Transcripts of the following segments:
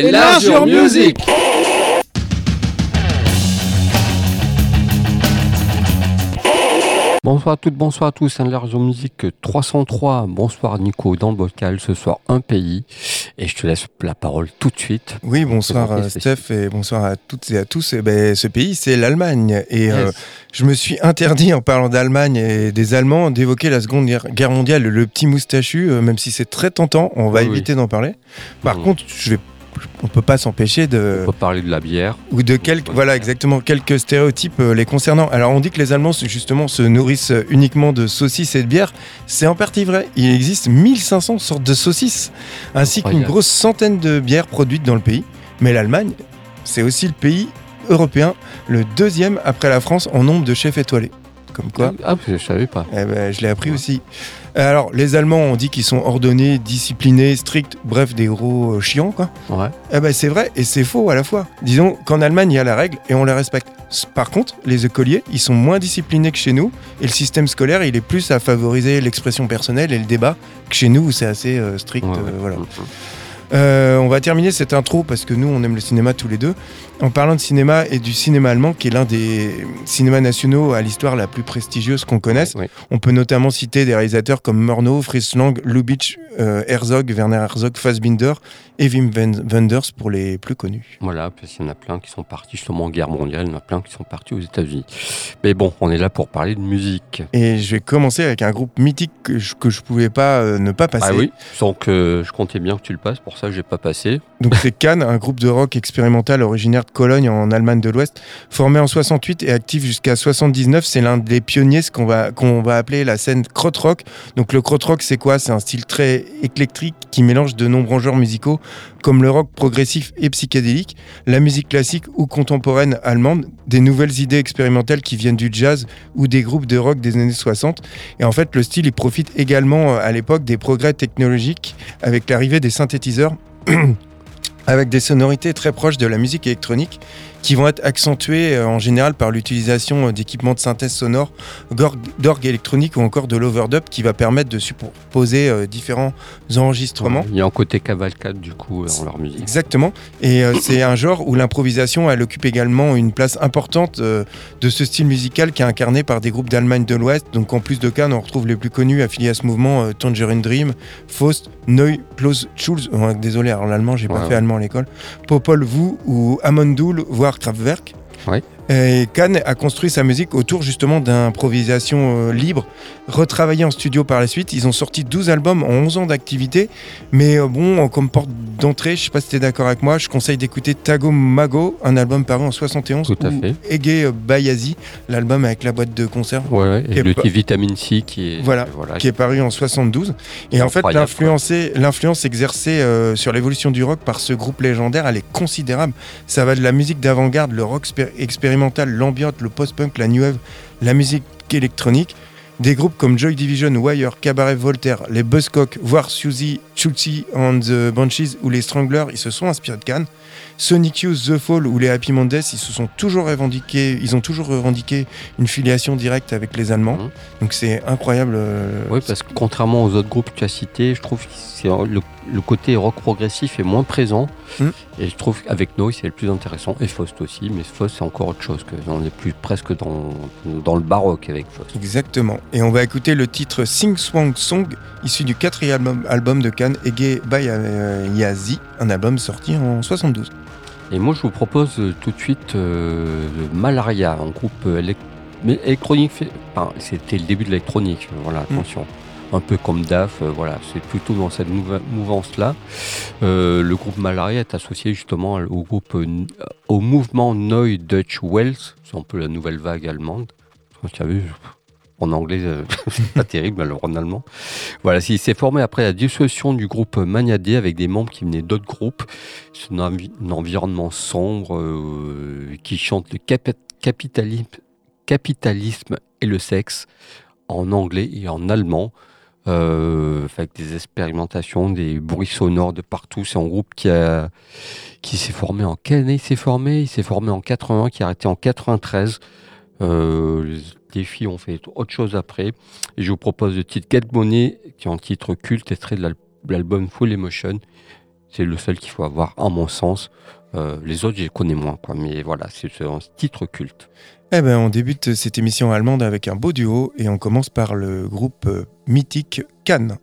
et Large Music. Bonsoir à toutes, bonsoir à tous, un large musique 303. Bonsoir Nico, dans le bocal, ce soir un pays. Et je te laisse la parole tout de suite. Oui, bonsoir Steph et bonsoir à toutes et à tous. Et eh ben, ce pays, c'est l'Allemagne. Et euh, je me suis interdit, en parlant d'Allemagne et des Allemands, d'évoquer la Seconde Guerre mondiale, le petit moustachu, euh, même si c'est très tentant, on va éviter d'en parler. Par contre, je vais on peut pas s'empêcher de. On peut parler de la bière. Ou de quelques, voilà, exactement, quelques stéréotypes euh, les concernant. Alors, on dit que les Allemands, justement, se nourrissent uniquement de saucisses et de bière. C'est en partie vrai. Il existe 1500 sortes de saucisses, ainsi qu'une grosse centaine de bières produites dans le pays. Mais l'Allemagne, c'est aussi le pays européen, le deuxième après la France en nombre de chefs étoilés. Comme quoi. Ah, je savais pas. Eh ben, je l'ai appris aussi. Alors, les Allemands, on dit qu'ils sont ordonnés, disciplinés, stricts, bref, des gros euh, chiants, quoi. Ouais. Eh ben, c'est vrai et c'est faux à la fois. Disons qu'en Allemagne, il y a la règle et on la respecte. Par contre, les écoliers, ils sont moins disciplinés que chez nous et le système scolaire, il est plus à favoriser l'expression personnelle et le débat que chez nous où c'est assez euh, strict. Euh, voilà. Mm. on va terminer cette intro parce que nous, on aime le cinéma tous les deux en parlant de cinéma et du cinéma allemand, qui est l'un des cinémas nationaux à l'histoire la plus prestigieuse qu'on connaisse. On peut notamment citer des réalisateurs comme Murnau, Fritz Lang, Lubitsch, euh, Herzog, Werner Herzog, Fassbinder et Wim Wenders pour les plus connus. Voilà, parce qu'il y en a plein qui sont partis justement en guerre mondiale, il y en a plein qui sont partis aux États-Unis. Mais bon, on est là pour parler de musique. Et je vais commencer avec un groupe mythique que je, que pouvais pas euh, ne pas passer. Ah oui, donc euh, je comptais bien que tu le passes, pour ça n'ai pas passé. Donc c'est Cannes, un groupe de rock expérimental originaire Cologne en Allemagne de l'Ouest. Formé en 68 et actif jusqu'à 79, c'est l'un des pionniers ce qu'on va, qu'on va appeler la scène krautrock. Donc le krautrock, c'est quoi? C'est un style très éclectique qui mélange de nombreux genres musicaux comme le rock progressif et psychédélique, la musique classique ou contemporaine allemande, des nouvelles idées expérimentales qui viennent du jazz ou des groupes de rock des années 60. Et en fait, le style, il profite également euh, à l'époque des progrès technologiques avec l'arrivée des synthétiseurs. avec des sonorités très proches de la musique électronique qui vont être accentuées euh, en général par l'utilisation euh, d'équipements de synthèse sonore, d'orgue électronique ou encore de l'overdub qui va permettre de superposer euh, différents enregistrements. il y a un côté cavalcade du coup dans leur musique. Exactement. Et c'est un genre où l'improvisation, elle occupe également une place importante de ce style musical qui est incarné par des groupes d'Allemagne de l'Ouest. Donc en plus de Cannes, on retrouve les plus connus affiliés à ce mouvement Tangerine Dream, Faust, Neu, Schulz. désolé, alors l'allemand, j'ai pas fait allemand à l'école. Popol Vuh ou Amondoul, voire Kraftwerk. Oui. Et Kahn a construit sa musique autour justement d'improvisation euh, libre, retravaillé en studio par la suite. Ils ont sorti 12 albums en 11 ans d'activité. Mais euh, bon, comme porte d'entrée, je sais pas si tu es d'accord avec moi, je conseille d'écouter Tago Mago, un album paru en 71. Tout à fait. Ege Bayazi, l'album avec la boîte de concert. Ouais, et le Vitamine C qui est, voilà, qui est paru en 72. Et en fait, l'influence exercée euh, sur l'évolution du rock par ce groupe légendaire, elle est considérable. Ça va de la musique d'avant-garde, le rock expérimental l'ambiance, le post-punk, la new wave, la musique électronique. Des groupes comme Joy Division, Wire, Cabaret Voltaire, les Buzzcocks, voire Suzy, Chulzi and the Bunches ou les Stranglers, ils se sont inspirés de Cannes. Sonic Youth, The Fall ou les Happy Mondays, ils se sont toujours revendiqués, ils ont toujours revendiqué une filiation directe avec les Allemands. Mhm. Donc c'est incroyable. Euh, oui, parce que contrairement aux autres groupes que tu as cités, je trouve que le, le, côté rock progressif est moins présent. Mhm. Et je trouve qu'avec Noise, c'est le plus intéressant. Et Faust aussi, mais Faust, c'est encore autre chose. Que on est plus presque dans, dans le baroque avec Faust. Exactement. Et on va écouter le titre Sing Swang Song, issu du quatrième album, album de Cannes, Ege by Yazi, un album sorti en 72. Et moi, je vous propose euh, tout de suite euh, Malaria, un groupe euh, électronique. c'était le début de l'électronique, voilà, mm. attention. Un peu comme DAF, voilà, c'est plutôt dans cette mouvance-là. le groupe Malaria est associé justement au groupe, au mouvement Neue Dutch Wells, c'est un peu la nouvelle vague allemande. En anglais, euh, pas terrible, alors en allemand. Voilà, il s'est formé après la dissolution du groupe Magnadé avec des membres qui venaient d'autres groupes. C'est un, environnement sombre euh, qui chante le capitalisme, et le sexe en anglais et en allemand. Euh, avec des expérimentations, des bruits sonores de partout. C'est un groupe qui qui s'est formé en quelle année il s'est formé? Il s'est formé en 80, qui a arrêté en 93. Euh, les filles ont fait autre chose après. Je vous propose le titre Get Money, qui est un titre culte, extrait de l'album Full Emotion. C'est le seul qu'il faut avoir, à mon sens. les autres, je les connais moins. Mais voilà, c'est un titre culte. Eh ben, on débute cette émission allemande avec un beau duo et on commence par le groupe mythique Cannes.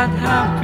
not happen.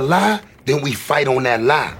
Lie, then we fight on that lie.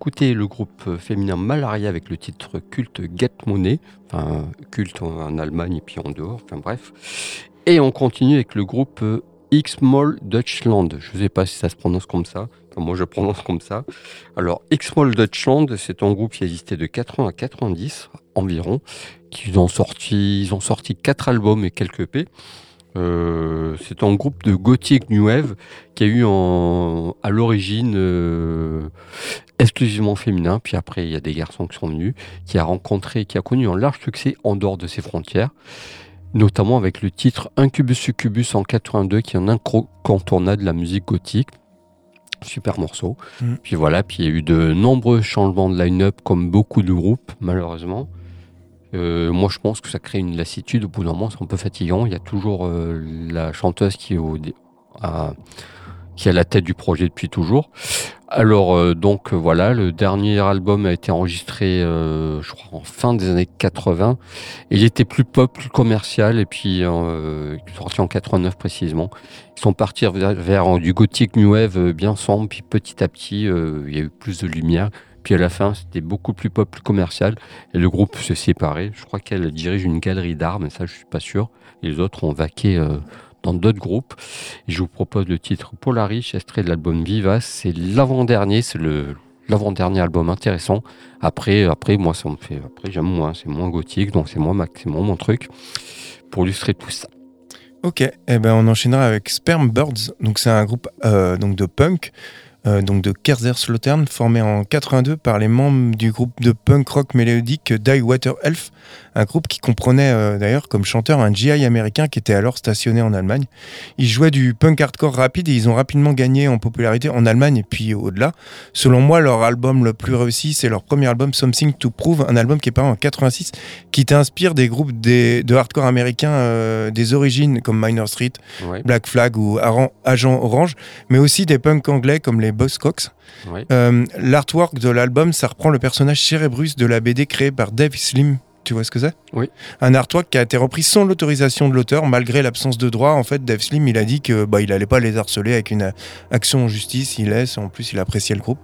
D'écouter le groupe féminin Malaria avec le titre culte Get Money, enfin culte en Allemagne et puis en dehors, enfin bref. Et on continue avec le groupe X-Mall Deutschland. Je ne sais pas si ça se prononce comme ça, moi je prononce comme ça. Alors X-Mall Deutschland, c'est un groupe qui existait de 80 à 90 environ, qui ont sorti, ils ont sorti quatre albums et quelques EP. Euh, c'est un groupe de gothic new wave qui a eu à l'origine euh, exclusivement féminin, puis après il y a des garçons qui sont venus, qui a rencontré, qui a connu un large succès en dehors de ses frontières, notamment avec le titre Incubus Succubus en 82, qui est un incontournable de la musique gothique. Super morceau. Mm. Puis voilà, puis il y a eu de nombreux changements de line-up, comme beaucoup de groupes, malheureusement. Euh, moi, je pense que ça crée une lassitude. Au bout d'un moment, c'est un peu fatigant. Il y a toujours euh, la chanteuse qui est, au, à, qui est à la tête du projet depuis toujours. Alors, euh, donc voilà, le dernier album a été enregistré, je crois, en fin des années 80. il était plus pop, plus commercial, et puis sorti en 89 précisément. Ils sont partis vers, du gothic new wave bien sombre, puis petit à petit, il y a eu plus de lumière. Puis à la fin, c'était beaucoup plus pop, plus commercial. Et le groupe se séparait. Je crois qu'elle dirige une galerie d'art, mais ça, je suis pas sûr. les autres ont vaqué euh, dans d'autres groupes. je vous propose le titre Polaris, extrait de l'album Viva. C'est l'avant-dernier, c'est le l'avant-dernier album intéressant. Après, après, moi, ça me fait. Après, j'aime moins. C'est moins gothique, donc c'est moins, c'est mon truc. Pour illustrer tout ça. Ok, et eh ben on enchaînera avec Sperm Birds. Donc c'est un groupe euh, donc de punk euh, donc de Slautern, formé en 82 par les membres du groupe de punk rock mélodique Die Water Elf, un groupe qui comprenait euh, d'ailleurs comme chanteur un GI américain qui était alors stationné en Allemagne. Ils jouaient du punk hardcore rapide et ils ont rapidement gagné en popularité en Allemagne et puis au-delà. Selon moi, leur album le plus réussi, c'est leur premier album Something to Prove, un album qui est paru en 86, qui t'inspire des groupes de hardcore américains euh, des origines comme Minor Street, Black Flag ou Agent Orange, mais aussi des punks anglais comme les Boss Cox. Euh, l'artwork de l'album, ça reprend le personnage Cerebrus de la BD créée par Dave Slim. Tu vois ce que c'est? Oui. Un artwork qui a été repris sans l'autorisation de l'auteur, malgré l'absence de droit. En fait, Dave Slim, il a dit que bah, il allait pas les harceler avec une action en justice. Il laisse, en plus, il appréciait le groupe.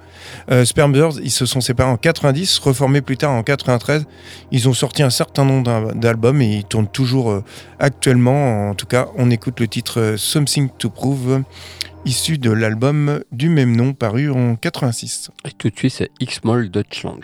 Euh, Spermbirds, ils se sont séparés en 90, reformés plus tard en 93. Ils ont sorti un certain nombre d'albums et ils tournent toujours euh, actuellement. En tout cas, on écoute le titre euh, Something to Prove issu de l'album du même nom paru en 86. Et tout de suite, c'est X-Moll Deutschland.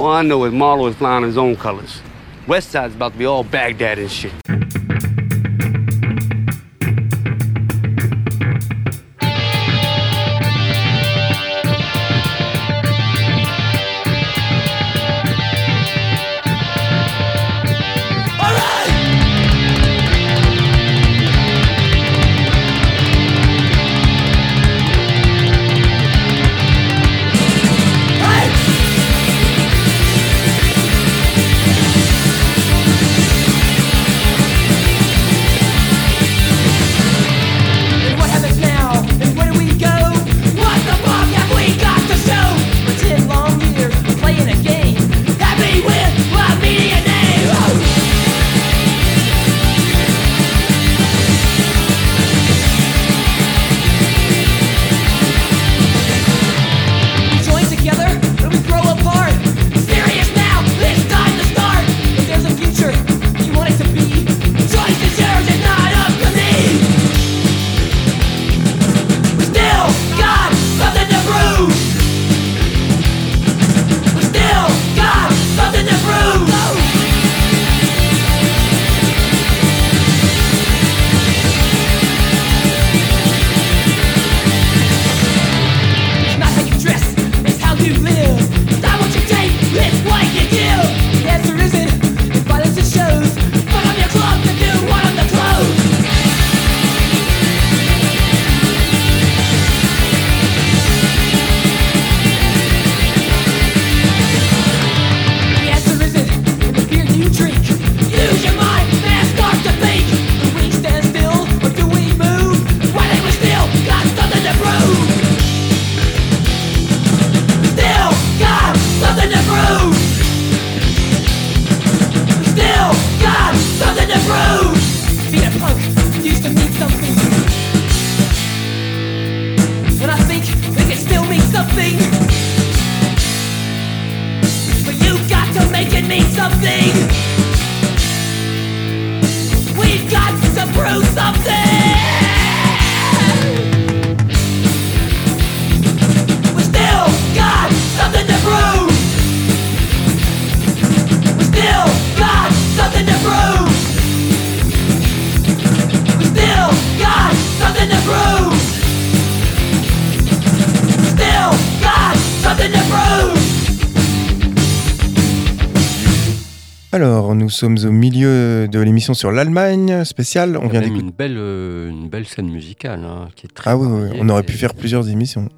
All I know is Marlo is flying his own colors. West Side's about to be all Baghdad and shit. Sommes au milieu de l'émission sur l'Allemagne spéciale. On vient d'écouter une belle, euh, une belle scène musicale hein, qui est très. Ah oui, on aurait pu faire plusieurs émissions.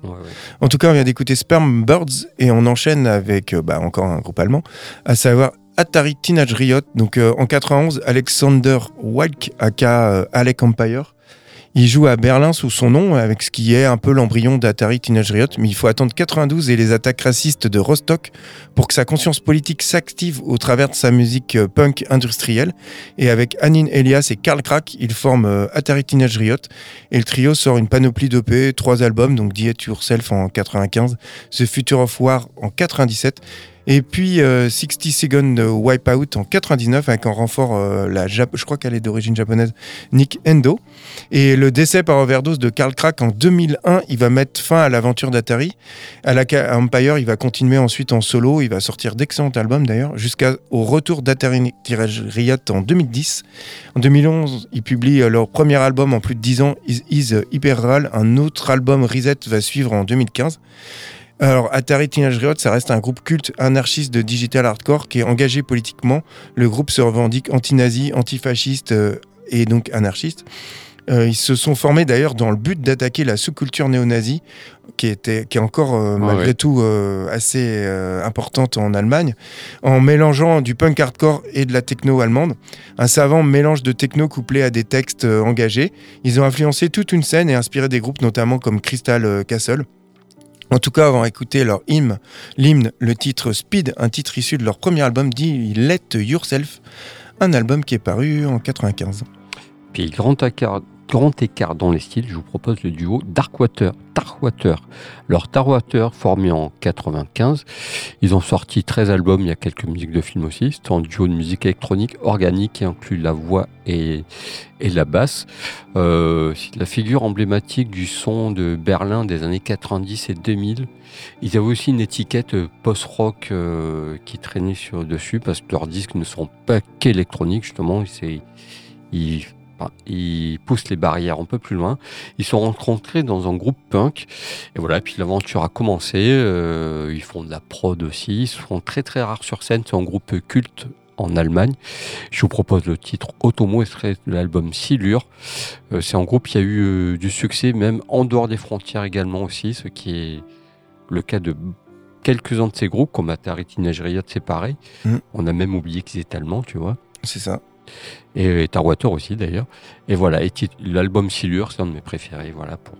En tout cas, on vient d'écouter Sperm Birds et on enchaîne avec euh, bah, encore un groupe allemand, à savoir Atari Teenage Riot. Donc euh, en 91, Alexander Walk, aka Alec Empire, il joue à Berlin sous son nom, avec ce qui est un peu l'embryon d'Atari Teenage Riot, mais il faut attendre 92 et les attaques racistes de Rostock pour que sa conscience politique s'active au travers de sa musique euh, punk industrielle. Et avec Anine Elias et Karl Krak, ils forment euh, Atari Teenage Riot. Et le trio sort une panoplie d'EP, trois albums, donc Die Yourself en 95, The Future of War en 97 et puis 60 euh, Second Wipeout en 99 avec en renfort, euh, la je crois qu'elle est d'origine japonaise, Nick Endo. Et le décès par overdose de Carl Crack en 2001, il va mettre fin à l'aventure d'Atari. À la Empire, il va continuer ensuite en solo, il va sortir d'excellents albums d'ailleurs, jusqu'au retour d'Atari Riot en 2010. En 2011, il publie euh, leur premier album en plus de 10 ans, Is, Is Hyper Un autre album, Reset, va suivre en 2015. Alors, Atari Teenage Riot, ça reste un groupe culte anarchiste de digital hardcore qui est engagé politiquement. Le groupe se revendique anti-nazi, antifasciste euh, et donc anarchiste. Euh, ils se sont formés d'ailleurs dans le but d'attaquer la sous-culture néo-nazie, qui, était, qui est encore euh, malgré tout assez importante en Allemagne, en mélangeant du punk hardcore et de la techno allemande. Un savant mélange de techno couplé à des textes engagés. Ils ont influencé toute une scène et inspiré des groupes notamment comme Crystal Castle. En tout cas, on va écouter leur hymne, l'hymne, le titre Speed, un titre issu de leur premier album dit Let Yourself, un album qui est paru en 95. Puis Grand, grand écart dans les styles, je vous propose le duo Darkwater. Leur Darkwater, formé en 95, ils ont sorti 13 albums, il y a quelques musiques de films aussi. C'est un duo de musique électronique organique qui inclut la voix et, et la basse. Euh, c'est la figure emblématique du son de Berlin des années 90 et 2000. Ils avaient aussi une étiquette post-rock euh, qui traînait sur dessus parce que leurs disques ne sont pas qu'électroniques justement. Ils, ils poussent les barrières un peu plus loin. Ils sont rencontrés dans un groupe punk. Et voilà, puis l'aventure a commencé. Euh, ils font de la prod aussi. Ils sont très très rares sur scène. C'est un groupe culte en Allemagne. Je vous propose le titre Automo, extrait de l'album Silure. Euh, c'est un groupe qui a eu euh, du succès même en dehors des frontières également aussi, ce qui est le cas de quelques-uns de ces groupes, comme Atari Teenage Riot, c'est pareil. Mm. On a même oublié qu'ils étaient allemands, tu vois. C'est ça. Et, Tarwater aussi d'ailleurs. Et voilà, et l'album Silure, c'est un de mes préférés, voilà, pour,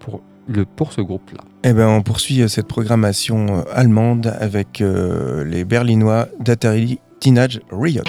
pour, le, pour ce groupe-là. Eh ben, on poursuit euh, cette programmation euh, allemande avec euh, les Berlinois d'Atari Teenage Riot.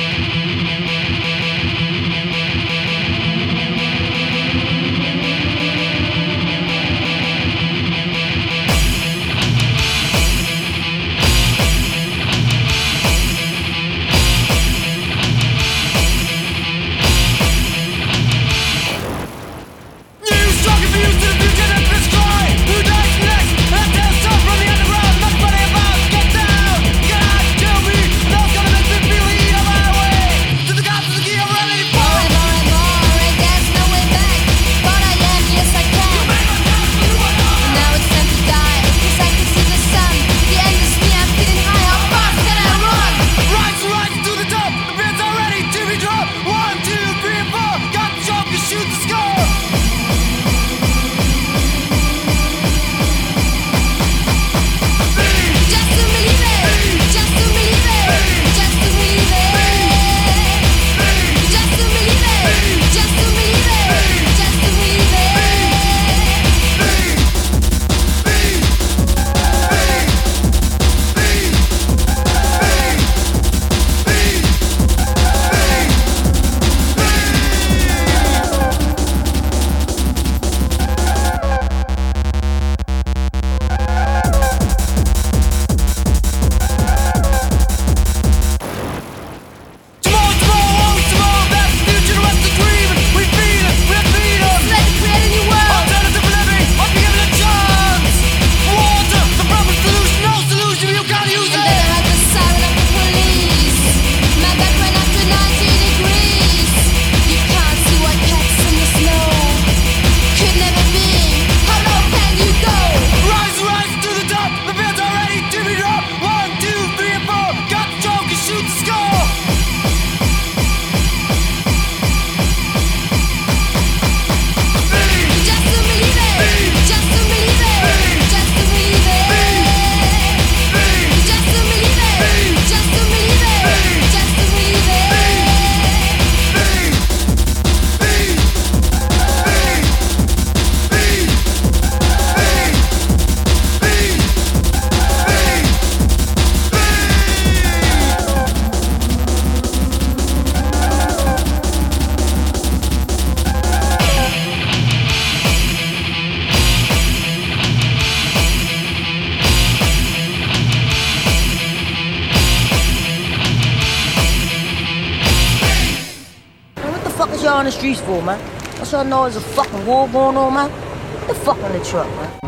Know there's a fucking war going on, man? Get the fuck the truck, man.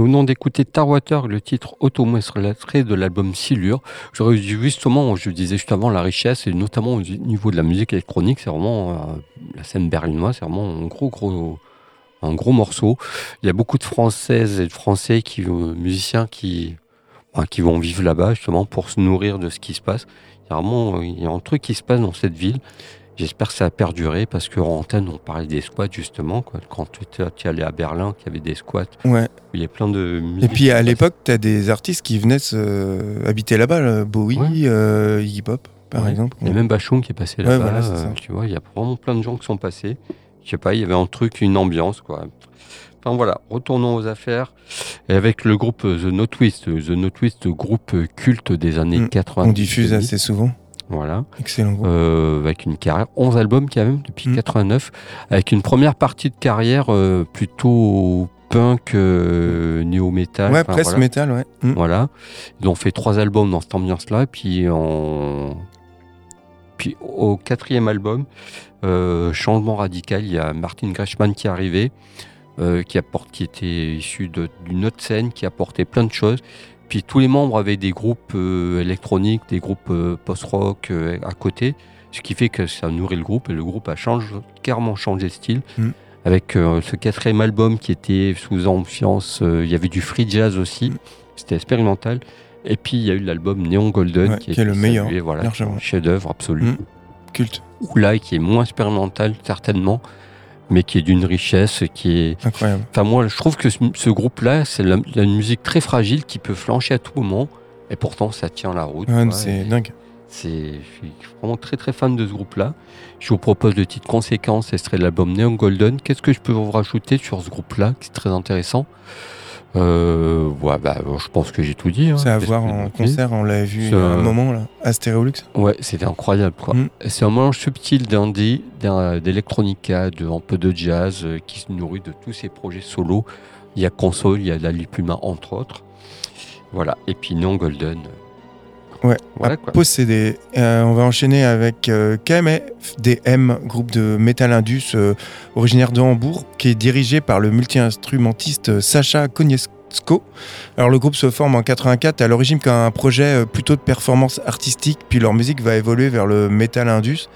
Nous venons d'écouter Tarwater, le titre automoestré de l'album Silure. J'aurais dû justement, je disais juste avant, la richesse, et notamment au niveau de la musique électronique, c'est vraiment euh, la scène berlinoise, c'est vraiment un gros, gros, un gros morceau. Il y a beaucoup de Françaises et de Français qui, euh, musiciens qui, bah, qui vont vivre là-bas justement pour se nourrir de ce qui se passe. Il y a vraiment, euh, il y a un truc qui se passe dans cette ville. J'espère que ça a perduré parce que en antenne, on parlait des squats justement. Quoi. Quand tu tu allais à Berlin, qu'il y avait des squats, Ouais. il y a plein de Et puis à l'époque, tu as des artistes qui venaient se... habiter là-bas, là. Bowie, Ouais. euh, Iggy Pop, par Ouais. exemple. Il y a même Bachung qui est passé là-bas. voilà, euh, tu vois, il y a vraiment plein de gens qui sont passés. Je sais pas, il y avait un truc, une ambiance, quoi. Enfin voilà, retournons aux affaires. Et avec le groupe euh, The No Twist, euh, The No Twist, groupe culte des années Mm. 80. On diffuse assez souvent. Voilà. Excellent. Euh, avec une carrière, 11 albums quand même depuis Mm. 89, avec une première partie de carrière euh, plutôt punk, euh, néo-metal. ouais, presse voilà. métal, ouais. Mm. Voilà. Ils ont fait trois albums dans cette ambiance-là. Puis, en... puis au quatrième album, changement radical, il y a Martin Greshman qui est arrivé, qui, apporte, qui était issu d'une autre scène, qui apportait plein de choses. Puis tous les membres avaient des groupes euh, électroniques, des groupes euh, post-rock euh, à côté, ce qui fait que ça nourrit le groupe et le groupe a carrément changé de style. Mm. Avec ce quatrième album qui était sous ambiance, il y avait du free jazz aussi, Mm. c'était expérimental. Et puis il y a eu l'album Neon Golden Ouais, qui, qui est le meilleur, salué, voilà, largement. chef-d'œuvre absolu. Mm. Culte, Ou là qui est moins expérimental certainement, mais qui est d'une richesse qui est incroyable. Enfin, moi, je trouve que ce, ce groupe-là, c'est la, la musique très fragile qui peut flancher à tout moment. Et pourtant, ça tient la route. Ouais, c'est dingue. c'est- Je suis vraiment très très fan de ce groupe-là. Je vous propose le titre Conséquence, extrait de l'album Neon Golden. Qu'est-ce que je peux vous rajouter sur ce groupe-là, qui est très intéressant? Euh, ouais, bah, Je pense que j'ai tout dit. hein. C'est à voir en concert, on l'avait vu il y a un moment, là. à. Ouais, c'était incroyable. Mm. C'est un mélange subtil d'indie, d'un- d'électronica, de, un peu de jazz, euh, qui se nourrit de tous ces projets solo. Il y a Console, il y a la Lipuma, entre autres. Voilà. Et puis Non Golden. Ouais, Voilà à quoi. posséder. Euh, on va enchaîner avec euh, KMFDM, groupe de metal indus euh, originaire de Hambourg, qui est dirigé par le multi-instrumentiste euh, Sacha Konietzko. Alors le groupe se forme en 84 à l'origine comme un projet euh, plutôt de performance artistique, puis leur musique va évoluer vers le metal indus.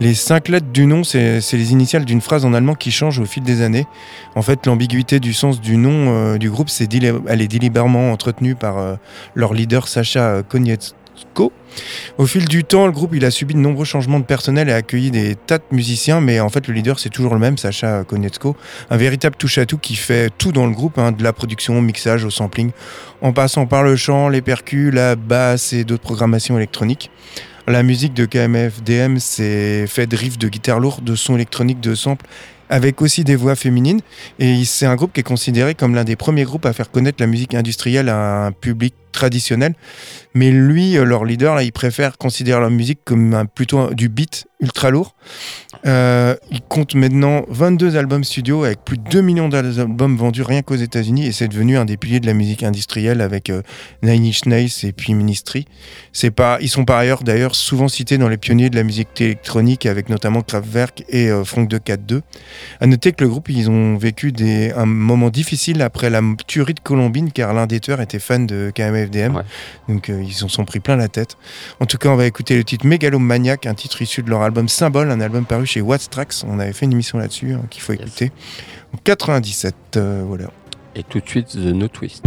Les cinq lettres du nom, c'est les initiales d'une phrase en allemand qui change au fil des années. En fait, l'ambiguïté du sens du nom euh, du groupe, c'est délé- elle est délibérément entretenue par euh, leur leader Sacha Konietzko. Au fil du temps, le groupe il a subi de nombreux changements de personnel et a accueilli des tas de musiciens, mais en fait le leader c'est toujours le même, Sacha Konietzko, un véritable touche-à-tout qui fait tout dans le groupe, hein, de la production, au mixage, au sampling, en passant par le chant, les percus, la basse et d'autres programmations électroniques. La musique de KMFDM c'est fait de riffs de guitare lourde, de sons électroniques, de samples, avec aussi des voix féminines. Et c'est un groupe qui est considéré comme l'un des premiers groupes à faire connaître la musique industrielle à un public traditionnel. Mais lui, euh, leur leader, il préfère considérer leur musique comme plutôt du beat ultra lourd. Euh, il compte maintenant 22 albums studio avec plus de 2 millions d'albums vendus rien qu'aux États-Unis et c'est devenu un des piliers de la musique industrielle avec euh, Nine Inch Nails et puis Ministry. Pas, ils sont par ailleurs d'ailleurs souvent cités dans les pionniers de la musique électronique avec notamment Kraftwerk et euh, Frank de 4-2. À noter que le groupe, ils ont vécu des, un moment difficile après la tuerie de Colombine car l'un des tueurs était fan de Ouais. Donc euh, ils en sont pris plein la tête. En tout cas, on va écouter le titre Mégalomaniac, un titre issu de leur album Symbole, un album paru chez What's Tracks. On avait fait une émission là-dessus hein, qu'il faut Yes. écouter. En 97, euh, voilà. Et tout de suite, The No Twist.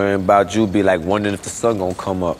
worrying about you be like wondering if the sun gonna come up.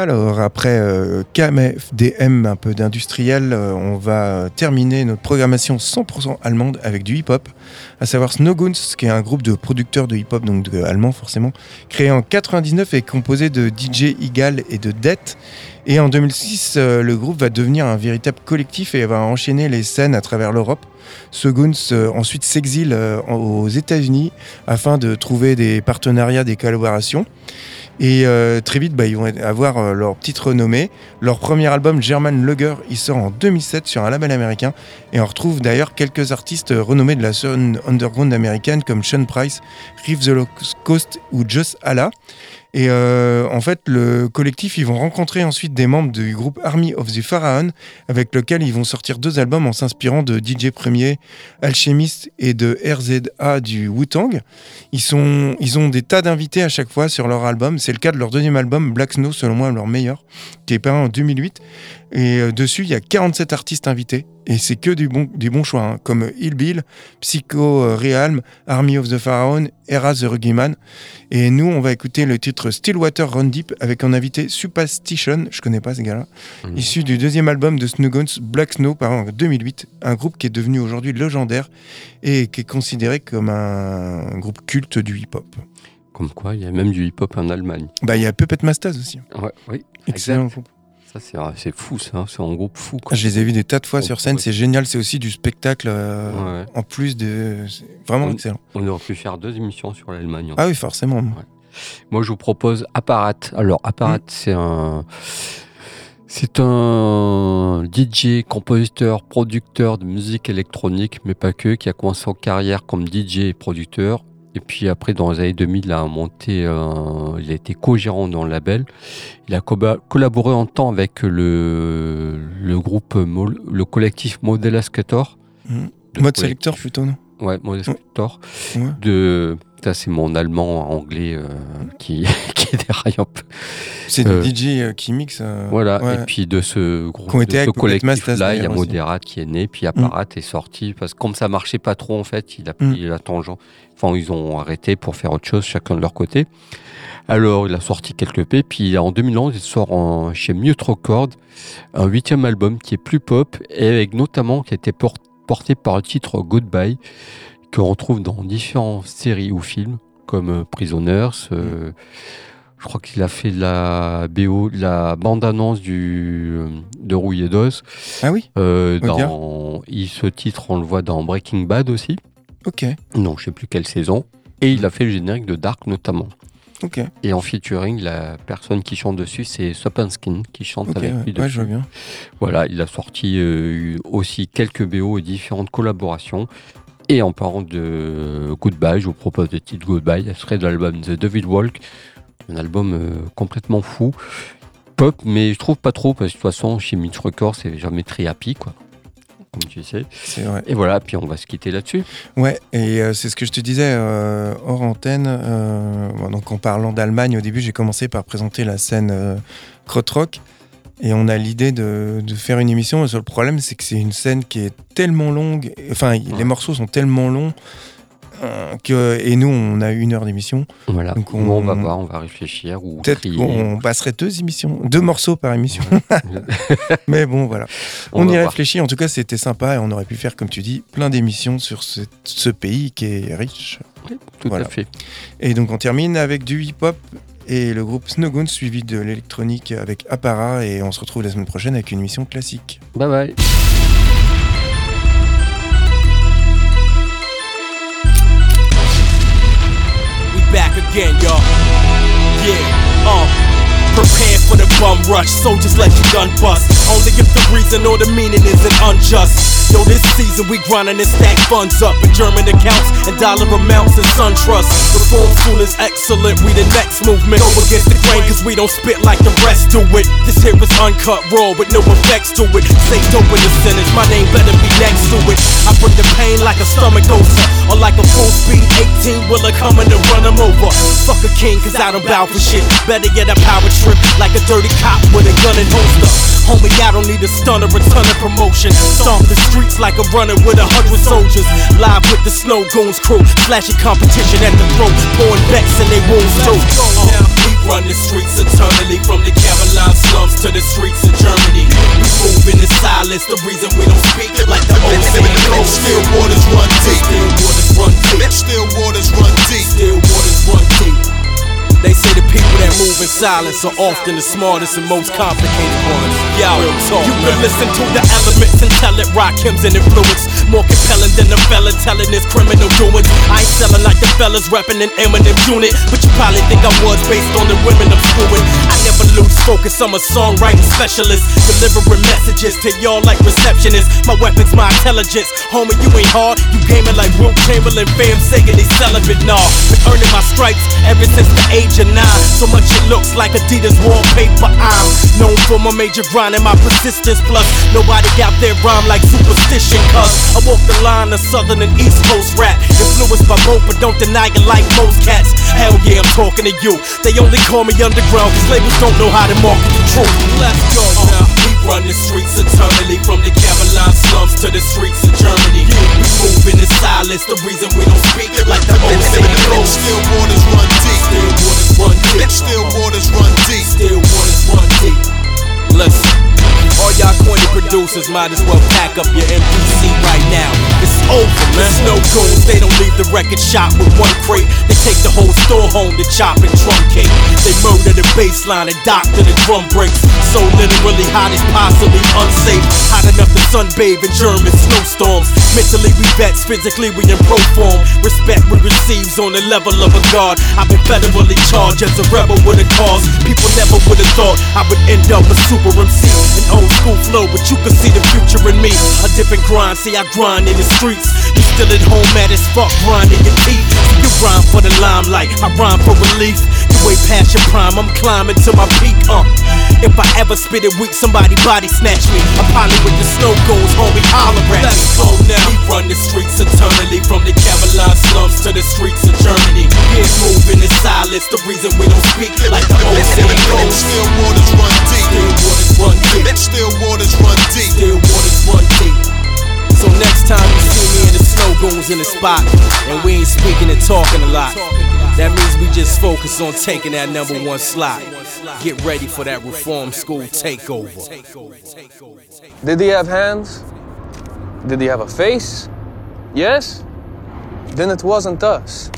Alors, après euh, KMFDM, un peu d'industriel, euh, on va terminer notre programmation 100% allemande avec du hip-hop, à savoir Snowgoons, qui est un groupe de producteurs de hip-hop, donc de allemand forcément, créé en 99 et composé de DJ Igal et de Det. Et en 2006, euh, le groupe va devenir un véritable collectif et va enchaîner les scènes à travers l'Europe. Snowgoons euh, ensuite s'exile euh, aux États-Unis afin de trouver des partenariats, des collaborations. Et euh, très vite, bah, ils vont avoir euh, leur petite renommée. Leur premier album, German Lugger, il sort en 2007 sur un label américain. Et on retrouve d'ailleurs quelques artistes renommés de la scène underground américaine comme Sean Price, Riff the Lost Coast ou Just Allah. Et euh, en fait, le collectif, ils vont rencontrer ensuite des membres du groupe Army of the Pharaon, avec lequel ils vont sortir deux albums en s'inspirant de DJ Premier, Alchemist et de RZA du Wu-Tang. Ils, sont, ils ont des tas d'invités à chaque fois sur leur album. C'est le cas de leur deuxième album, Black Snow, selon moi leur meilleur, qui est paru en 2008. Et euh, dessus, il y a 47 artistes invités. Et c'est que du bon, du bon choix, hein, comme Ill Bill, Psycho euh, Realm, Army of the Pharaon, Era the Ruggyman. Et nous, on va écouter le titre Stillwater Run Deep avec un invité Superstition, je connais pas ces gars-là, Mmh. issu du deuxième album de Snowguns, Black Snow, paru en 2008. Un groupe qui est devenu aujourd'hui légendaire et qui est considéré comme un groupe culte du hip-hop. Comme quoi, il y a même du hip-hop en Allemagne. Bah, il y a Puppet Masters aussi. Ouais, oui, Excellent exact. groupe. Ça, c'est fou, ça. hein. C'est un groupe fou. quoi. Je les ai vus des tas de fois On sur scène, pourrait- c'est génial, c'est aussi du spectacle euh, Ouais. en plus de. c'est Vraiment On- excellent. On aurait pu faire deux émissions sur l'Allemagne. Ah oui, forcément. Moi, je vous propose Apparat. Alors, Apparat, Mm. c'est un. C'est un DJ, compositeur, producteur de musique électronique, mais pas que, qui a commencé en carrière comme DJ et producteur. Et puis après, dans les années 2000, il a monté, euh, il a été co-gérant dans le label. Il a collaboré en temps avec le, le groupe, le collectif Model Escator. Mhm. De Mode collectif- sélecteur plutôt, non? Ouais, Model Escator Ouais. de ça c'est mon allemand anglais euh, qui qui déraille un peu C'est Euh, des DJ euh, qui mixent. euh, voilà ouais. et puis de ce groupe de ce Puppet collectif Masters, là il y a aussi. Moderat qui est né puis Apparat est sorti parce que comme ça marchait pas trop en fait il a Mm. pris la tangente enfin ils ont arrêté pour faire autre chose chacun de leur côté alors il a sorti quelques P puis en 2011 il sort en- chez Mute Records un huitième album qui est plus pop et avec notamment qui a été por- porté par le titre Goodbye qu'on retrouve dans différentes séries ou films comme euh, Prisoners. euh, je crois qu'il a fait la BO, la bande-annonce du euh, de Rouillé d'os. Ah oui? Euh, dans, il, ce titre, on le voit dans Breaking Bad aussi. Ok, Non, je sais plus quelle saison. Et il a fait le générique de Dark notamment. ok. Et en featuring, la personne qui chante dessus, c'est Sopenskin qui chante ok, avec ouais, lui ouais, dessus. je vois bien. Voilà, il a sorti euh, aussi quelques BO et différentes collaborations. Et en parlant de Goodbye, je vous propose le titre Goodbye. Ce serait de l'album The David Walk. Un album euh, complètement fou. Pop, mais je trouve pas trop, parce que de toute façon, chez Mitch Records, c'est jamais très happy, quoi. Comme tu sais. Vrai. Et voilà, puis on va se quitter là-dessus. Ouais, et euh, c'est ce que je te disais euh, hors antenne. euh, bon, donc en parlant d'Allemagne, au début, j'ai commencé par présenter la scène Krautrock. Et on a l'idée de, de faire une émission. Le seul problème, c'est que c'est une scène qui est tellement longue. Enfin, les morceaux sont tellement longs. euh, que, et nous, on a une heure d'émission. Voilà. Donc on- on va voir, on va réfléchir ou Peut-être qu'on passerait deux émissions, deux morceaux par émission. Mais bon, voilà. On On, y voir. réfléchit. En tout cas, c'était sympa et on aurait pu faire, comme tu dis, plein d'émissions sur ce, ce pays qui est riche. Tout Voilà. à fait. Et donc, on termine avec du hip-hop et le groupe Snowgoons, suivi de l'électronique avec Apparat. Et on se retrouve la semaine prochaine avec une émission classique. Bye bye. We back again, y'all. Yeah, um. Prepare for the bum rush, soldiers let your gun bust. Only if the reason or the meaning isn't unjust. Yo, this season we grindin' and stack funds up in German accounts and dollar amounts in Sun Trust. The Reform school is excellent, we the next movement. Go against the grain, cause we don't spit like the rest do it. This here is uncut raw with no effects to it. Safe dope in the sentence, my name better be next to it. I bring the pain like a stomach ulcer, or like a full speed 18 wheeler coming to run them over. Fuck a king, cause I don't bow for shit. Better get a power trip like a dirty cop with a gun and holster. Homie, I don't need a stun or a ton of promotion. Stomp the streets like I'm running with a hundred soldiers. Live with the Snow Goons crew, slashing competition at the throat, pouring they wounds too. Uh, we run the streets eternally, from the Caroline slums to the streets of Germany. We move in the silence, the reason we don't speak like the old saying goes. Still waters run deep. Still waters run deep. Still waters run deep. Still waters run deep. They say the people that move in silence are often the smartest and most complicated ones. Yo, talk, you can listen to the elements and tell it rock hymns and influence. More compelling than the fella telling his criminal doings. I ain't selling like the fellas rapping in Eminem's unit, but you probably think I was based on the women I'm screwing. I never lose focus, I'm a songwriting specialist, delivering messages to y'all like receptionists. My weapon's my intelligence, homie. You ain't hard, you gaming like Will Chamberlain, fam singing they celibate. Nah, been earning my stripes ever since the age of nine. So much it looks like Adidas wallpaper. I'm known for my major grind and my persistence. Plus, nobody out there rhyme like superstition. Cause I walk the line of southern and east coast rap. Influenced by both, but don't deny it like most cats. Hell yeah, I'm talking to you. They only call me underground, cause labels don't know how to market the truth. Let's go uh, now. We run the streets eternally, from the Caroline slums to the streets of Germany. We move in the silence, the reason we don't speak like the old goes. Still waters run deep. Still waters run deep. Still waters run deep. Still waters run deep. Listen, all y'all corny producers might as well pack up your MPC right now. It's over, man. There's no goons, they don't leave the record shop with one crate. They take the whole store home to chop and truncate. Bass line and doctor the drum breaks. So literally hot as possibly unsafe. Hot enough to sunbathe in German snowstorms. Mentally we vets, physically we in pro form. Respect we receives on the level of a god. I've been federally charged as a rebel with a cause. People never would have thought I would end up a super MC. An old school flow, but you can see the future in me. A different grind, see I grind in the streets. Still at home mad as fuck, grinding your teeth. You rhyme for the limelight, I rhyme for relief. You way past your prime, I'm climbing to my peak. Uh. If I ever spit it weak, somebody body snatch me. I'm probably with the snow goes, homie, holler at me. Let's go now. We run the streets eternally, from the Caroline slums to the streets of Germany. Yeah, move in silence, the reason we don't speak like the old saying goes. Still waters run deep. Still waters run deep. Still waters run deep. Still waters run deep. So next time you see me in the snow goons in the spot, and we ain't speaking and talking a lot, that means we just focus on taking that number one slot. Get ready for that reform school takeover. Did he have hands? Did he have a face? Yes? Then it wasn't us.